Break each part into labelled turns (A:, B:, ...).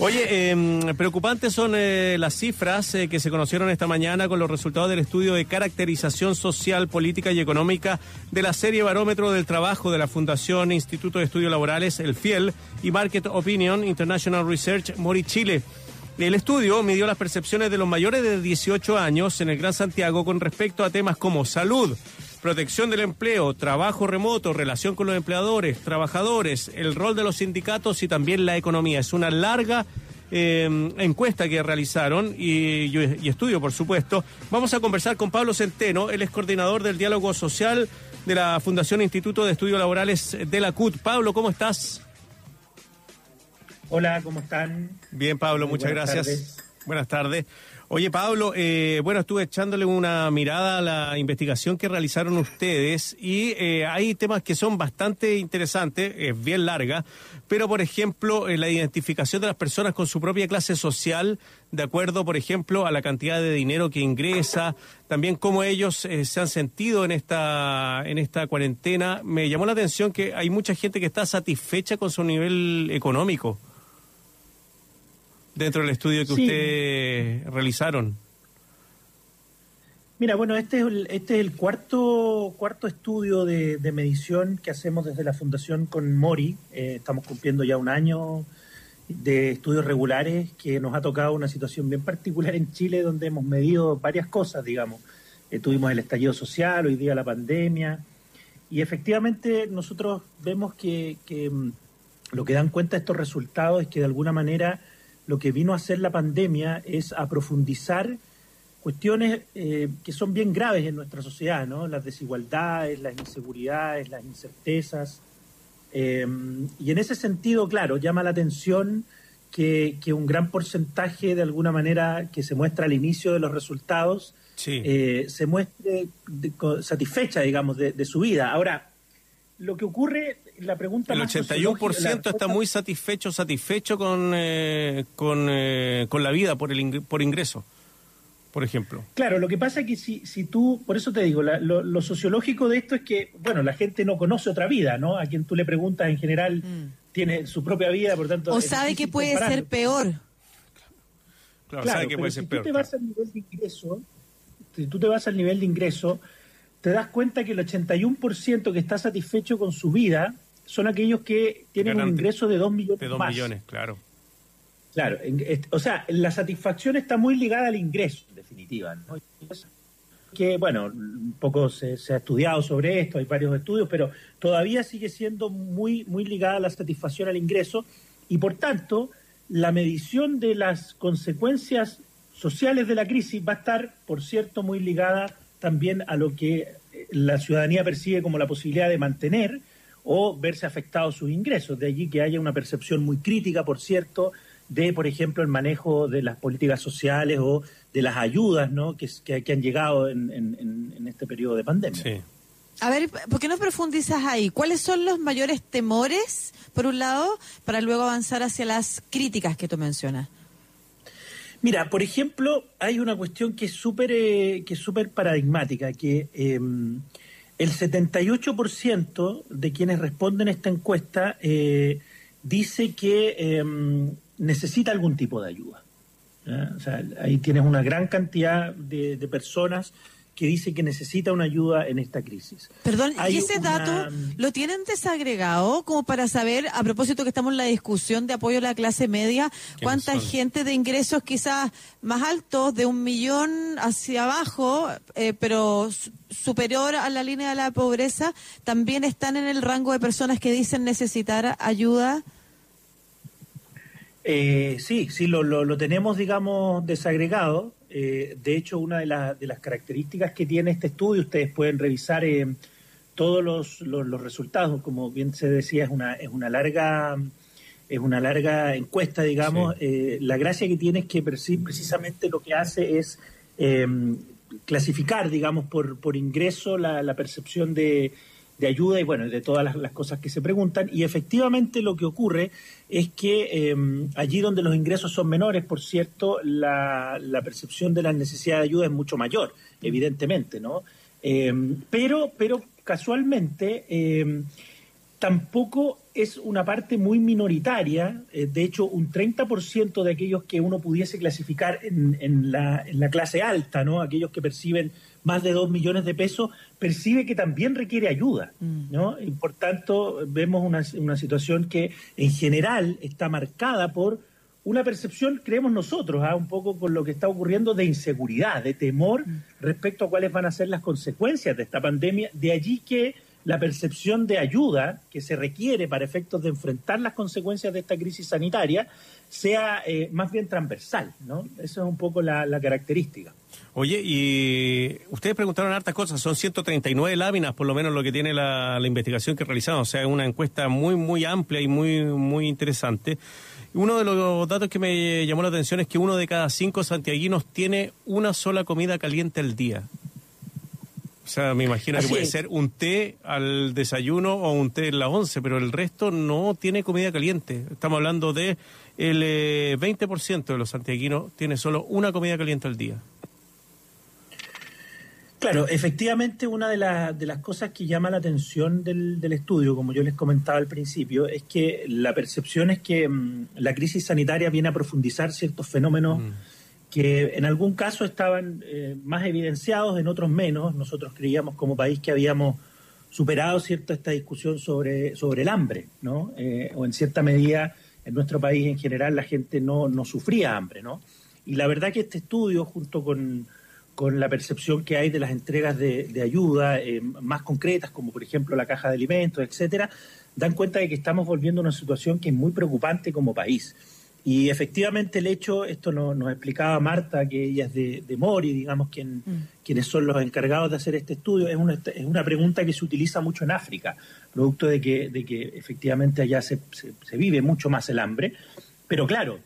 A: Oye, eh, preocupantes son eh, las cifras eh, que se conocieron esta mañana con los resultados del estudio de caracterización social, política y económica de la serie Barómetro del Trabajo de la Fundación Instituto de Estudios Laborales, el FIEL, y Market Opinion International Research Mori Chile. El estudio midió las percepciones de los mayores de 18 años en el Gran Santiago con respecto a temas como salud, protección del empleo, trabajo remoto, relación con los empleadores, trabajadores, el rol de los sindicatos y también la economía. Es una larga eh, encuesta que realizaron y, y, estudio, por supuesto. Vamos a conversar con Pablo Centeno, él es coordinador del diálogo social de la Fundación Instituto de Estudios Laborales de la CUT. Pablo, ¿cómo estás?
B: Hola, ¿cómo están?
A: Bien, Pablo, muchas gracias.
B: Tardes.
A: Buenas tardes. Oye, Pablo, eh, bueno, estuve echándole una mirada a la investigación que realizaron ustedes y eh, hay temas que son bastante interesantes, es bien larga, pero por ejemplo, eh, la identificación de las personas con su propia clase social, de acuerdo, por ejemplo, a la cantidad de dinero que ingresa, también cómo ellos eh, se han sentido en esta, en esta cuarentena. Me llamó la atención que hay mucha gente que está satisfecha con su nivel económico dentro del estudio que
B: Sí.
A: ustedes realizaron.
B: Mira, bueno, este es el, este es el cuarto, cuarto estudio de, de medición que hacemos desde la Fundación con Mori. Eh, estamos cumpliendo ya un año de estudios regulares que nos ha tocado una situación bien particular en Chile donde hemos medido varias cosas, digamos. Eh, tuvimos el estallido social, hoy día la pandemia, y efectivamente nosotros vemos que, que, mm, lo que dan cuenta estos resultados es que de alguna manera lo que vino a hacer la pandemia es a profundizar cuestiones eh, que son bien graves en nuestra sociedad, ¿no? Las desigualdades, las inseguridades, las incertezas. Eh, y en ese sentido, claro, llama la atención que, que, un gran porcentaje, de alguna manera, que se muestra al inicio de los resultados,
A: Sí.
B: eh, se muestre satisfecha, digamos, de, de su vida. Ahora, lo que ocurre, la pregunta
A: El
B: más
A: 81%
B: sociológica- la
A: está muy satisfecho, satisfecho con, eh, con, eh, con la vida por, el por ingreso, por ejemplo.
B: Claro, lo que pasa es que si, si tú, por eso te digo, la- lo, lo sociológico de esto es que, bueno, la gente no conoce otra vida, ¿no? A quien tú le preguntas en general tiene su propia vida, por tanto...
C: O sabe que puede
B: compararlo.
C: ser peor.
A: Claro,
B: Claro,
A: sabe que puede
B: si
A: ser
B: tú
A: peor.
B: te vas al nivel de ingreso, si tú te vas al nivel de ingreso, te das cuenta que el 81% que está satisfecho con su vida son aquellos que tienen un ingreso de 2 millones
A: De 2
B: más.
A: millones, claro.
B: Claro, o sea, la satisfacción está muy ligada al ingreso, en definitiva. ¿no? Que, bueno, un poco se, se ha estudiado sobre esto, hay varios estudios, pero todavía sigue siendo muy, muy ligada la satisfacción al ingreso y, por tanto, la medición de las consecuencias sociales de la crisis va a estar, por cierto, muy ligada también a lo que eh, la ciudadanía percibe como la posibilidad de mantener o verse afectados sus ingresos. De allí que haya una percepción muy crítica, por cierto, de, por ejemplo, el manejo de las políticas sociales o de las ayudas ¿no? que, que, que han llegado en, en, en, este periodo de pandemia.
A: Sí.
C: A ver, ¿por qué no profundizas ahí? ¿Cuáles son los mayores temores, por un lado, para luego avanzar hacia las críticas que tú mencionas?
B: Mira, por ejemplo, hay una cuestión que es súper eh, que es súper paradigmática, que eh, el 78% de quienes responden a esta encuesta eh, dice que eh, necesita algún tipo de ayuda. O sea, ahí tienes una gran cantidad de, de personas que dice que necesita una ayuda en esta crisis.
C: Perdón,
B: Hay
C: ¿y ese
B: una-
C: dato lo tienen desagregado como para saber, a propósito que estamos en la discusión de apoyo a la clase media, cuánta
A: son?
C: gente de ingresos quizás más altos, de un millón hacia abajo, eh, pero su- superior a la línea de la pobreza, también están en el rango de personas que dicen necesitar ayuda?
B: Eh, sí, sí, lo, lo, lo tenemos, digamos, desagregado. Eh, de hecho, una de, la- de las características que tiene este estudio, ustedes pueden revisar eh, todos los, los, los resultados, como bien se decía, es una, es una larga es una larga encuesta, digamos.
A: Sí.
B: Eh, la gracia que tiene es que preci- precisamente lo que hace es eh, clasificar, digamos, por, por ingreso la, la percepción de, de ayuda y bueno, de todas las, cosas que se preguntan. Y efectivamente lo que ocurre es que eh, allí donde los ingresos son menores, por cierto, la, la percepción de la necesidad de ayuda es mucho mayor, evidentemente, ¿no? Eh, pero, pero casualmente, eh, tampoco es una parte muy minoritaria, eh, de hecho un 30% de aquellos que uno pudiese clasificar en, la, clase alta, ¿no? aquellos que perciben más de 2 millones de pesos, percibe que también requiere ayuda. Mm. ¿no? Y por tanto vemos una, situación que en general está marcada por una percepción, creemos nosotros, ¿ah? un poco con lo que está ocurriendo de inseguridad, de temor mm. respecto a cuáles van a ser las consecuencias de esta pandemia. De allí que la percepción de ayuda que se requiere para efectos de enfrentar las consecuencias de esta crisis sanitaria sea eh, más bien transversal, ¿no? Esa es un poco la, característica.
A: Oye, y ustedes preguntaron hartas cosas, son 139 láminas por lo menos lo que tiene la, investigación que realizamos, o sea, es una encuesta muy, muy amplia y muy, muy interesante. Uno de los datos que me llamó la atención es que uno de cada cinco santiaguinos tiene una sola comida caliente al día. O sea, me imagino que puede ser un té al desayuno o un té en la once, pero el resto no tiene comida caliente. Estamos hablando de el 20% eh, de los santiaguinos tiene solo una comida caliente al día.
B: Claro, efectivamente una de, de las cosas que llama la atención del, estudio, como yo les comentaba al principio, es que la percepción es que mm, la crisis sanitaria viene a profundizar ciertos fenómenos mm que en algún caso estaban eh, más evidenciados, en otros menos. Nosotros creíamos como país que habíamos superado cierta esta discusión sobre, sobre el hambre, ¿no? Eh, o en cierta medida en nuestro país en general la gente no, no sufría hambre, ¿no? Y la verdad que este estudio, junto con, con la percepción que hay de las entregas de, de ayuda eh, más concretas, como por ejemplo la caja de alimentos, etcétera, dan cuenta de que estamos volviendo a una situación que es muy preocupante como país. Y efectivamente el hecho, esto nos explicaba Marta, que ella es de, Mori, digamos, quien, mm. quienes son los encargados de hacer este estudio, es una, es una pregunta que se utiliza mucho en África, producto de que, de que efectivamente allá se, se, vive mucho más el hambre. Pero claro,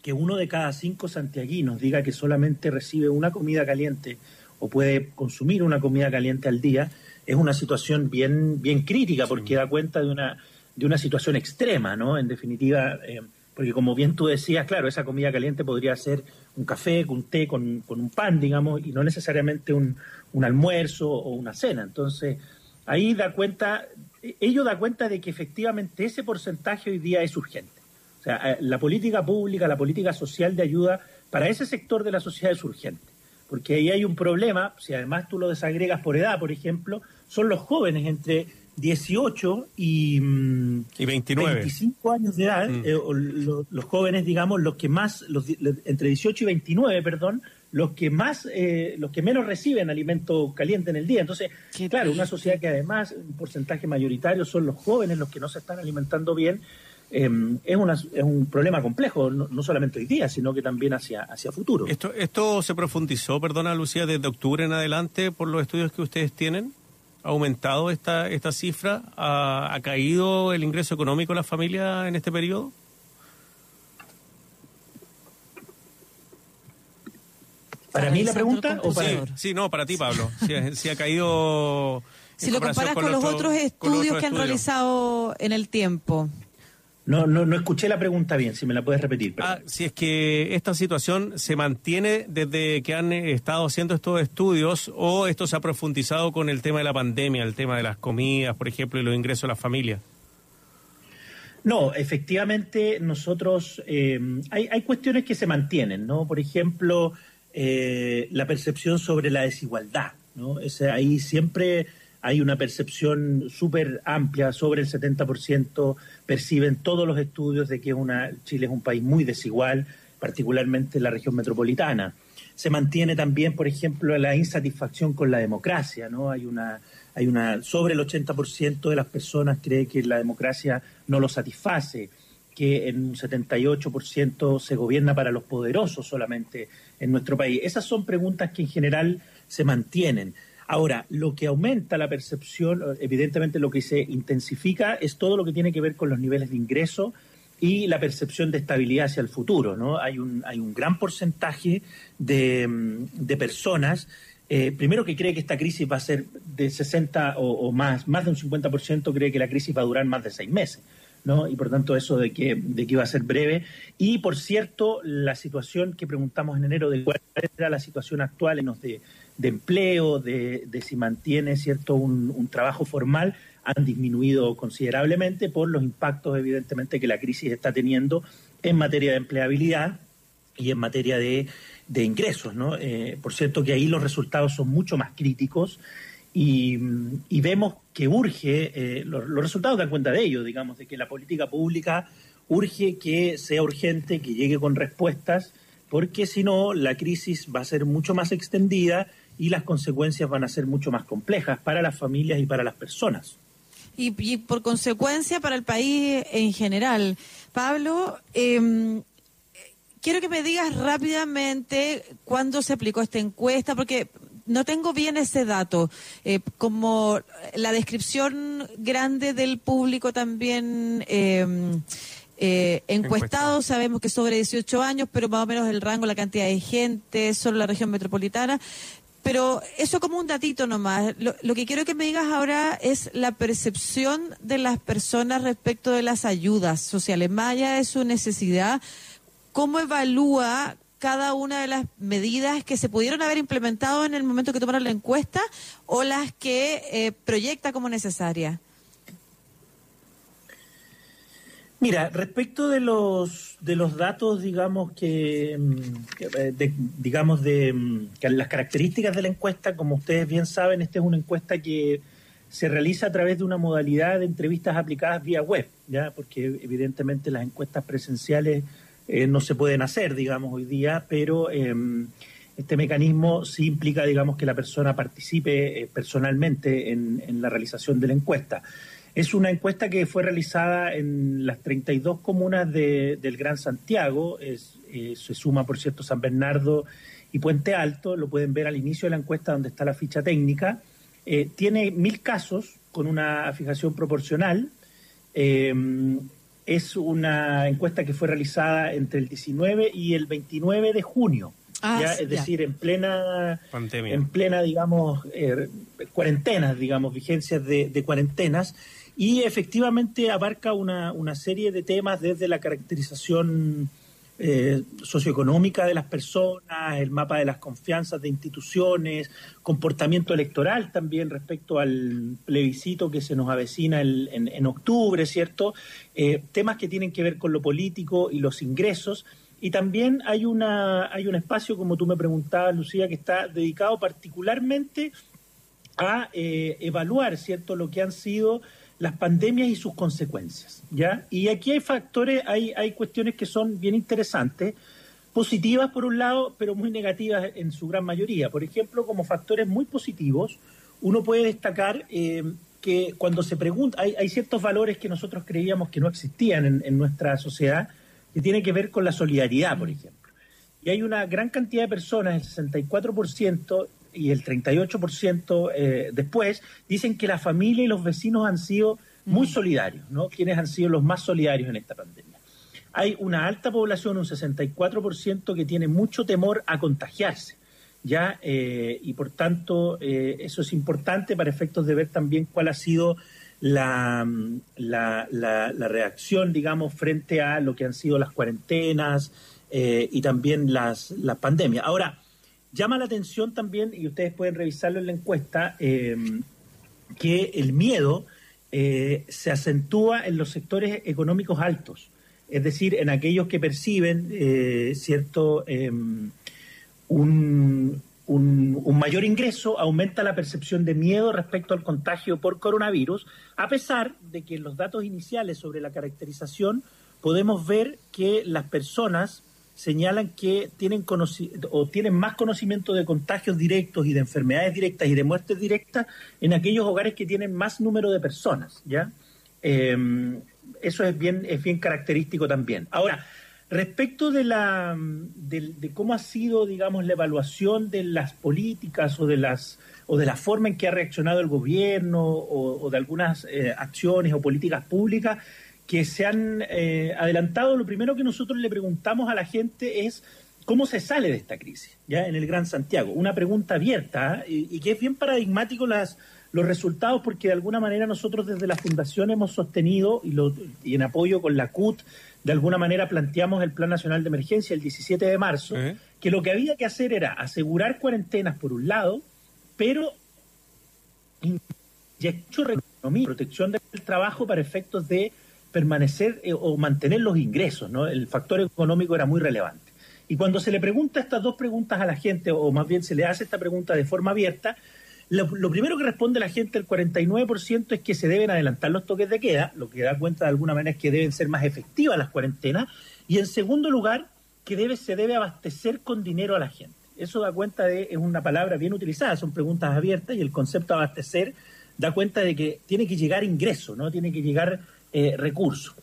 B: que uno de cada cinco santiaguinos diga que solamente recibe una comida caliente o puede consumir una comida caliente al día, es una situación bien, bien crítica porque da cuenta de una, de una situación extrema, ¿no? En definitiva... Eh, porque como bien tú decías, claro, esa comida caliente podría ser un café, un té con, un pan, digamos, y no necesariamente un, almuerzo o una cena. Entonces, ahí da cuenta, ello da cuenta de que efectivamente ese porcentaje hoy día es urgente. O sea, eh, la política pública, la política social de ayuda para ese sector de la sociedad es urgente. Porque ahí hay un problema, si además tú lo desagregas por edad, por ejemplo, son los jóvenes entre 18 y,
A: mm, y 29.
B: 25 años de edad, mm. eh, los jóvenes, digamos, los que más, los, entre 18 y 29, perdón, los que más, eh, los que menos reciben alimento caliente en el día. Entonces, claro, una sociedad que además, un porcentaje mayoritario son los jóvenes los que no se están alimentando bien, em, es, una, es un problema complejo, no, solamente hoy día, sino que también hacia, hacia futuro.
A: ¿Esto, ¿Esto se profundizó, perdona Lucía, desde octubre en adelante por los estudios que ustedes tienen? ¿Ha aumentado esta, esta cifra? ¿Ha, caído el ingreso económico de la familia en este periodo?
B: ¿Para mí la pregunta? O
A: para... Sí, no, para ti, Pablo. Si, ha caído.
C: Si lo comparas con, los otros estudios que han realizado en el tiempo.
B: No, no, no escuché la pregunta bien, si me la puedes repetir.
A: Ah, si es que esta situación se mantiene desde que han estado haciendo estos estudios o esto se ha profundizado con el tema de la pandemia, el tema de las comidas, por ejemplo, y los ingresos a las familias.
B: No, efectivamente nosotros eh, hay, hay, cuestiones que se mantienen, ¿no? Por ejemplo, eh, la percepción sobre la desigualdad, ¿no? Ese, ahí siempre hay una percepción súper amplia, sobre el 70% perciben todos los estudios de que una, Chile es un país muy desigual, particularmente en la región metropolitana. Se mantiene también, por ejemplo, la insatisfacción con la democracia, ¿no? Hay una, hay una, sobre el 80% de las personas cree que la democracia no lo satisface, que en un 78% se gobierna para los poderosos solamente en nuestro país. Esas son preguntas que en general se mantienen. Ahora, lo que aumenta la percepción, evidentemente lo que se intensifica es todo lo que tiene que ver con los niveles de ingreso y la percepción de estabilidad hacia el futuro. ¿no? Hay, un, hay un gran porcentaje de, de personas, eh, primero que cree que esta crisis va a ser de 60 o, más, más de un 50% cree que la crisis va a durar más de seis meses. ¿No? Y por tanto eso de que, de que iba a ser breve. Y por cierto, la situación que preguntamos en enero de cuál era la situación actual en los de de empleo, de, si mantiene cierto un, trabajo formal, han disminuido considerablemente por los impactos, evidentemente, que la crisis está teniendo en materia de empleabilidad y en materia de, ingresos. ¿no? Eh, por cierto que ahí los resultados son mucho más críticos y, vemos que urge, eh, los, resultados dan cuenta de ello, digamos, de que la política pública urge que sea urgente, que llegue con respuestas, porque si no, la crisis va a ser mucho más extendida y las consecuencias van a ser mucho más complejas para las familias y para las personas.
C: Y, por consecuencia para el país en general. Pablo, eh, quiero que me digas rápidamente cuándo se aplicó esta encuesta, porque no tengo bien ese dato. Eh, como la descripción grande del público también. Eh, eh, encuestados, sabemos que sobre 18 años, pero más o menos el rango, la cantidad de gente, solo la región metropolitana. Pero eso como un datito nomás. Lo, lo, que quiero que me digas ahora es la percepción de las personas respecto de las ayudas sociales, allá de su necesidad cómo evalúa cada una de las medidas que se pudieron haber implementado en el momento que tomaron la encuesta o las que eh, proyecta como necesarias.
B: Mira, respecto de los de los datos, digamos que, mm, eh, digamos de mm, las características de la encuesta, como ustedes bien saben, esta es una encuesta que se realiza a través de una modalidad de entrevistas aplicadas vía web, ya, porque evidentemente las encuestas presenciales eh, no se pueden hacer, digamos, hoy día, pero em, este mecanismo sí implica, digamos, que la persona participe eh, personalmente en, la realización de la encuesta. Es una encuesta que fue realizada en las 32 comunas del Gran Santiago, eh, se suma, por cierto, San Bernardo y Puente Alto, lo pueden ver al inicio de la encuesta donde está la ficha técnica. tiene mil casos con una fijación proporcional. Em, es una encuesta que fue realizada entre el 19 y el 29 de junio. Ah, es decir, en plena Pandemia. en plena, digamos, eh, cuarentenas, digamos, vigencias de, cuarentenas, y efectivamente abarca una, una serie de temas desde la caracterización eh, socioeconómica de las personas, el mapa de las confianzas de instituciones, comportamiento electoral también respecto al plebiscito que se nos avecina en, octubre, ¿cierto? Eh, temas que tienen que ver con lo político y los ingresos. Y también hay, una, hay un espacio, como tú me preguntabas, Lucía, que está dedicado particularmente a eh, evaluar, ¿cierto?, lo que han sido las pandemias y sus consecuencias, ¿ya? Y aquí hay factores, hay, hay cuestiones que son bien interesantes, positivas por un lado, pero muy negativas en su gran mayoría. Por ejemplo, como factores muy positivos, uno puede destacar eh, que cuando se pregunta, hay, hay, ciertos valores que nosotros creíamos que no existían en, en nuestra sociedad, que tienen que ver con la solidaridad, por ejemplo. Y hay una gran cantidad de personas, el 64%, y el 38% eh, después dicen que la familia y los vecinos han sido muy mm. solidarios, ¿no? Quienes han sido los más solidarios en esta pandemia. Hay una alta población, un 64%, que tiene mucho temor a contagiarse, ¿ya? Eh, y por tanto, eh, eso es importante para efectos de ver también cuál ha sido la, la, la, reacción, digamos, frente a lo que han sido las cuarentenas y también las, las pandemias. Ahora, Llama la atención también, y ustedes pueden revisarlo en la encuesta, em, que el miedo eh, se acentúa en los sectores económicos altos, es decir, en aquellos que perciben eh, cierto em, un, un, mayor ingreso, aumenta la percepción de miedo respecto al contagio por coronavirus, a pesar de que en los datos iniciales sobre la caracterización podemos ver que las personas señalan que tienen o tienen más conocimiento de contagios directos y de enfermedades directas y de muertes directas en aquellos hogares que tienen más número de personas, ¿ya? Em, eso es bien, es bien característico también. Ahora, respecto de la de, cómo ha sido, digamos, la evaluación de las políticas o de las o de la forma en que ha reaccionado el gobierno o, de algunas eh, acciones o políticas públicas, que se han eh, adelantado, lo primero que nosotros le preguntamos a la gente es cómo se sale de esta crisis, ya en el Gran Santiago. Una pregunta abierta ¿eh? y, que es bien paradigmático las, los resultados porque de alguna manera nosotros desde la Fundación hemos sostenido y, lo, y en apoyo con la CUT, de alguna manera planteamos el Plan Nacional de Emergencia el 17 de marzo, que lo que había que hacer era asegurar cuarentenas por un lado, pero protección del trabajo para efectos de permanecer eh, o mantener los ingresos, ¿no? El factor económico era muy relevante. Y cuando se le pregunta estas dos preguntas a la gente, o más bien se le hace esta pregunta de forma abierta, lo, primero que responde la gente, el 49%, es que se deben adelantar los toques de queda, lo que da cuenta de alguna manera es que deben ser más efectivas las cuarentenas, y en segundo lugar, que debe, se debe abastecer con dinero a la gente. Eso da cuenta de, es una palabra bien utilizada, son preguntas abiertas, y el concepto abastecer da cuenta de que tiene que llegar ingreso, ¿no? Tiene que llegar eh, recursos.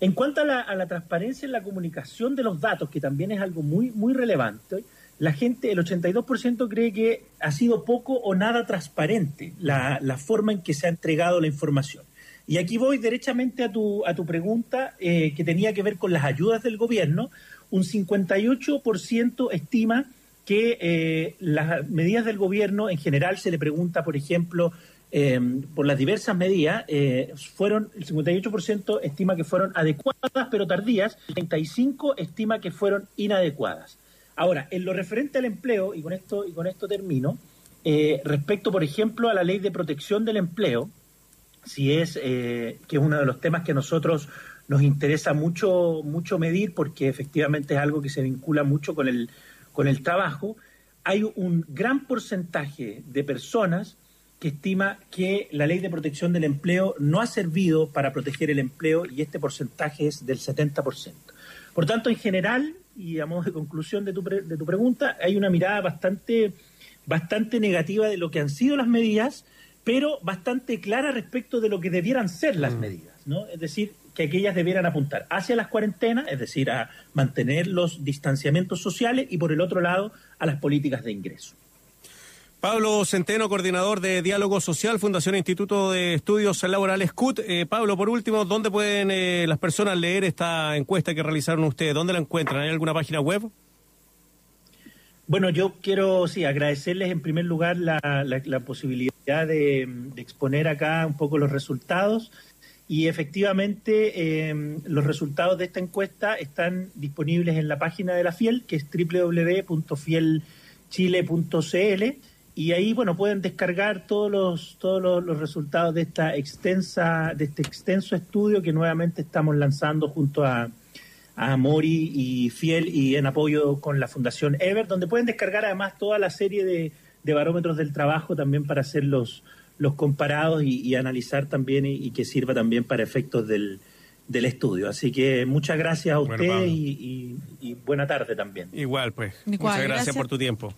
B: En cuanto a la, transparencia en la comunicación de los datos, que también es algo muy, muy relevante, la gente, el 82% cree que ha sido poco o nada transparente la, forma en que se ha entregado la información. Y aquí voy derechamente a tu, a tu pregunta eh, que tenía que ver con las ayudas del gobierno. Un 58% estima que eh, las medidas del gobierno en general se le pregunta, por ejemplo, Em, por las diversas medidas, eh, fueron el 58% estima que fueron adecuadas pero tardías, el 35% estima que fueron inadecuadas. Ahora, en lo referente al empleo, y con esto, y con esto termino, eh, respecto, por ejemplo, a la ley de protección del empleo, si es eh, que es uno de los temas que a nosotros nos interesa mucho, mucho medir, porque efectivamente es algo que se vincula mucho con el, con el trabajo, hay un gran porcentaje de personas que estima que la ley de protección del empleo no ha servido para proteger el empleo y este porcentaje es del 70%. Por tanto, en general, y a modo de conclusión de tu, de tu pregunta, hay una mirada bastante, bastante negativa de lo que han sido las medidas, pero bastante clara respecto de lo que debieran ser las mm. medidas, ¿no? Es decir, que aquellas debieran apuntar hacia las cuarentenas, es decir, a mantener los distanciamientos sociales y por el otro lado a las políticas de ingreso.
A: Pablo Centeno, coordinador de Diálogo Social, Fundación Instituto de Estudios Laborales CUT. Eh, Pablo, por último, ¿dónde pueden eh, las personas leer esta encuesta que realizaron ustedes? ¿Dónde la encuentran? ¿Hay alguna página web?
B: Bueno, yo quiero sí agradecerles en primer lugar la, posibilidad de, exponer acá un poco los resultados y efectivamente em, los resultados de esta encuesta están disponibles en la página de la FIEL, que es www.fielchile.cl y ahí bueno pueden descargar todos los todos los, resultados de esta extensa de este extenso estudio que nuevamente estamos lanzando junto a, a Mori y Fiel y en apoyo con la Fundación Ever donde pueden descargar además toda la serie de, barómetros del trabajo también para hacer los los comparados y, analizar también y, que sirva también para efectos del, del estudio. Así que muchas gracias a ustedes y, buena tarde también.
A: Igual, pues. muchas gracias por tu tiempo.